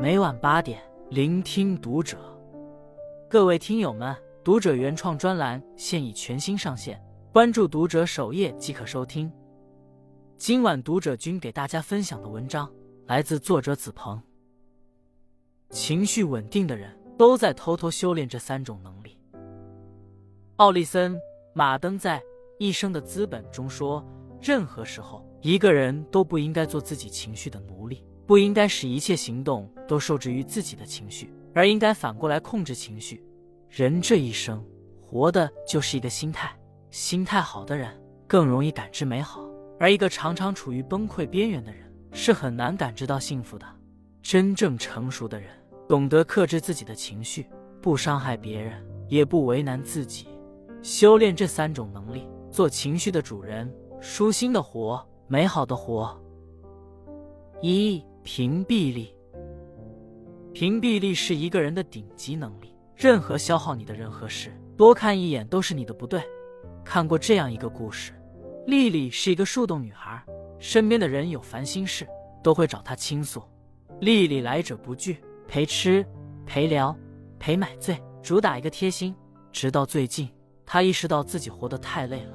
每晚八点，聆听读者。各位听友们，读者原创专栏现已全新上线，关注读者首页即可收听。今晚读者君给大家分享的文章来自作者子鹏。情绪稳定的人都在偷偷修炼这三种能力。奥利森·马登在《一生的资本》中说：“任何时候，一个人都不应该做自己情绪的奴隶，不应该使一切行动都受制于自己的情绪，而应该反过来控制情绪。人这一生，活的就是一个心态。心态好的人更容易感知美好，而一个常常处于崩溃边缘的人是很难感知到幸福的。真正成熟的人。”懂得克制自己的情绪，不伤害别人，也不为难自己。修炼这三种能力，做情绪的主人，舒心的活，美好的活。一屏蔽力，屏蔽力是一个人的顶级能力。任何消耗你的人和事，多看一眼都是你的不对。看过这样一个故事：丽丽是一个树洞女孩，身边的人有烦心事都会找她倾诉，丽丽来者不拒。陪吃，陪聊，陪买醉，主打一个贴心。直到最近，她意识到自己活得太累了。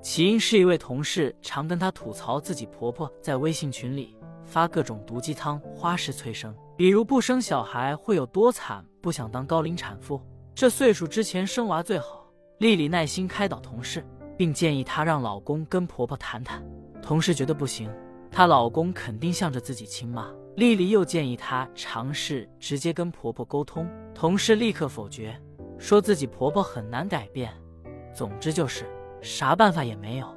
起因是一位同事常跟她吐槽自己婆婆在微信群里发各种毒鸡汤、花式催生，比如不生小孩会有多惨，不想当高龄产妇，这岁数之前生娃最好。丽丽耐心开导同事，并建议她让老公跟婆婆谈谈。同事觉得不行，她老公肯定向着自己亲妈。丽丽又建议她尝试直接跟婆婆沟通，同事立刻否决，说自己婆婆很难改变。总之就是啥办法也没有。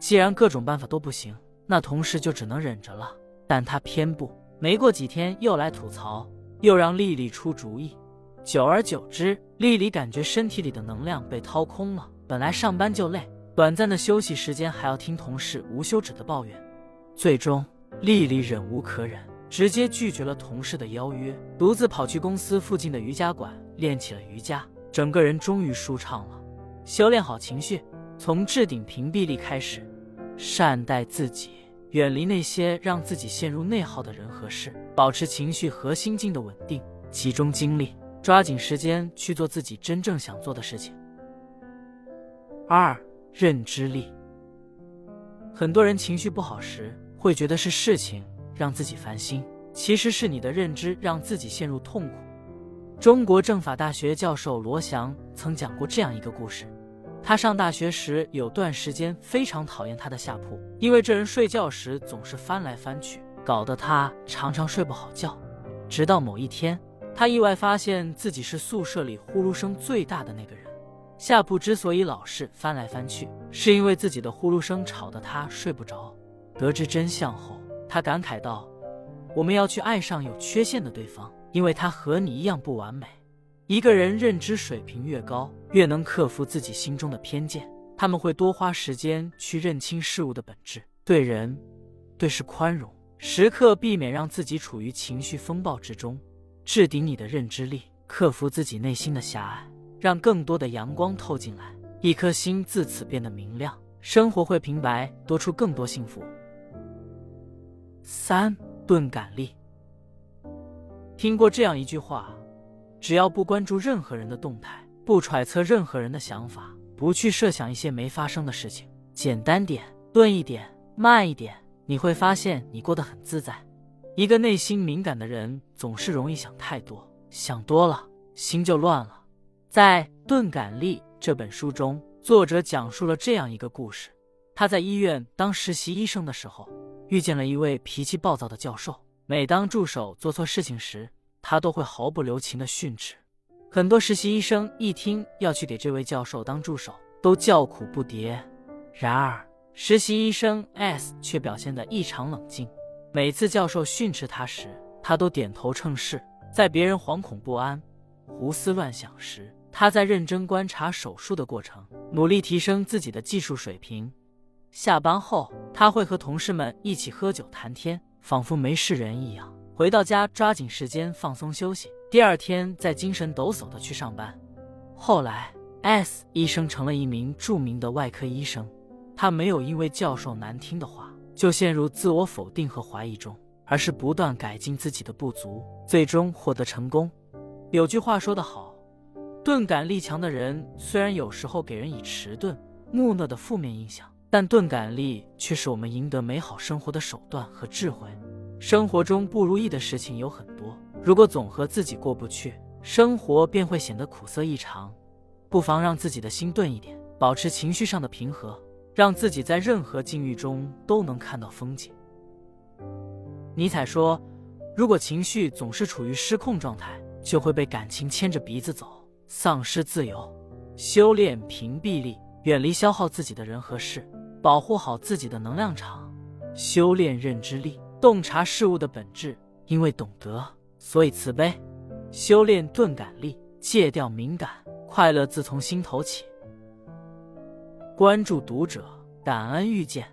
既然各种办法都不行，那同事就只能忍着了。但他偏不，没过几天又来吐槽，又让丽丽出主意。久而久之，丽丽感觉身体里的能量被掏空了。本来上班就累，短暂的休息时间还要听同事无休止的抱怨。最终，丽丽忍无可忍。直接拒绝了同事的邀约，独自跑去公司附近的瑜伽馆练起了瑜伽，整个人终于舒畅了。修炼好情绪，从置顶屏蔽力开始，善待自己，远离那些让自己陷入内耗的人和事，保持情绪和心境的稳定，集中精力，抓紧时间去做自己真正想做的事情。二认知力，很多人情绪不好时会觉得是事情。让自己烦心，其实是你的认知让自己陷入痛苦。中国政法大学教授罗翔曾讲过这样一个故事：他上大学时有段时间非常讨厌他的下铺，因为这人睡觉时总是翻来翻去，搞得他常常睡不好觉。直到某一天，他意外发现自己是宿舍里呼噜声最大的那个人。下铺之所以老是翻来翻去，是因为自己的呼噜声吵得他睡不着。得知真相后，他感慨道：“我们要去爱上有缺陷的对方，因为他和你一样不完美。一个人认知水平越高，越能克服自己心中的偏见。他们会多花时间去认清事物的本质，对人、对事宽容，时刻避免让自己处于情绪风暴之中。置顶你的认知力，克服自己内心的狭隘，让更多的阳光透进来，一颗心自此变得明亮，生活会平白多出更多幸福。”三钝感力。听过这样一句话：只要不关注任何人的动态，不揣测任何人的想法，不去设想一些没发生的事情，简单点，钝一点，慢一点，你会发现你过得很自在。一个内心敏感的人总是容易想太多，想多了心就乱了。在《钝感力》这本书中，作者讲述了这样一个故事：他在医院当实习医生的时候。遇见了一位脾气暴躁的教授，每当助手做错事情时，他都会毫不留情的训斥。很多实习医生一听要去给这位教授当助手，都叫苦不迭。然而，实习医生 S 却表现得异常冷静。每次教授训斥他时，他都点头称是。在别人惶恐不安、胡思乱想时，他在认真观察手术的过程，努力提升自己的技术水平。下班后，他会和同事们一起喝酒谈天，仿佛没事人一样。回到家，抓紧时间放松休息，第二天再精神抖擞的去上班。后来，S 医生成了一名著名的外科医生。他没有因为教授难听的话就陷入自我否定和怀疑中，而是不断改进自己的不足，最终获得成功。有句话说得好，钝感力强的人虽然有时候给人以迟钝、木讷的负面印象，但钝感力却是我们赢得美好生活的手段和智慧。生活中不如意的事情有很多，如果总和自己过不去，生活便会显得苦涩异常。不妨让自己的心钝一点，保持情绪上的平和，让自己在任何境遇中都能看到风景。尼采说：“如果情绪总是处于失控状态。”就会被感情牵着鼻子走，丧失自由。修炼屏蔽力，远离消耗自己的人和事，保护好自己的能量场。修炼认知力，洞察事物的本质，因为懂得，所以慈悲。修炼钝感力，戒掉敏感，快乐自从心头起。关注读者，感恩遇见。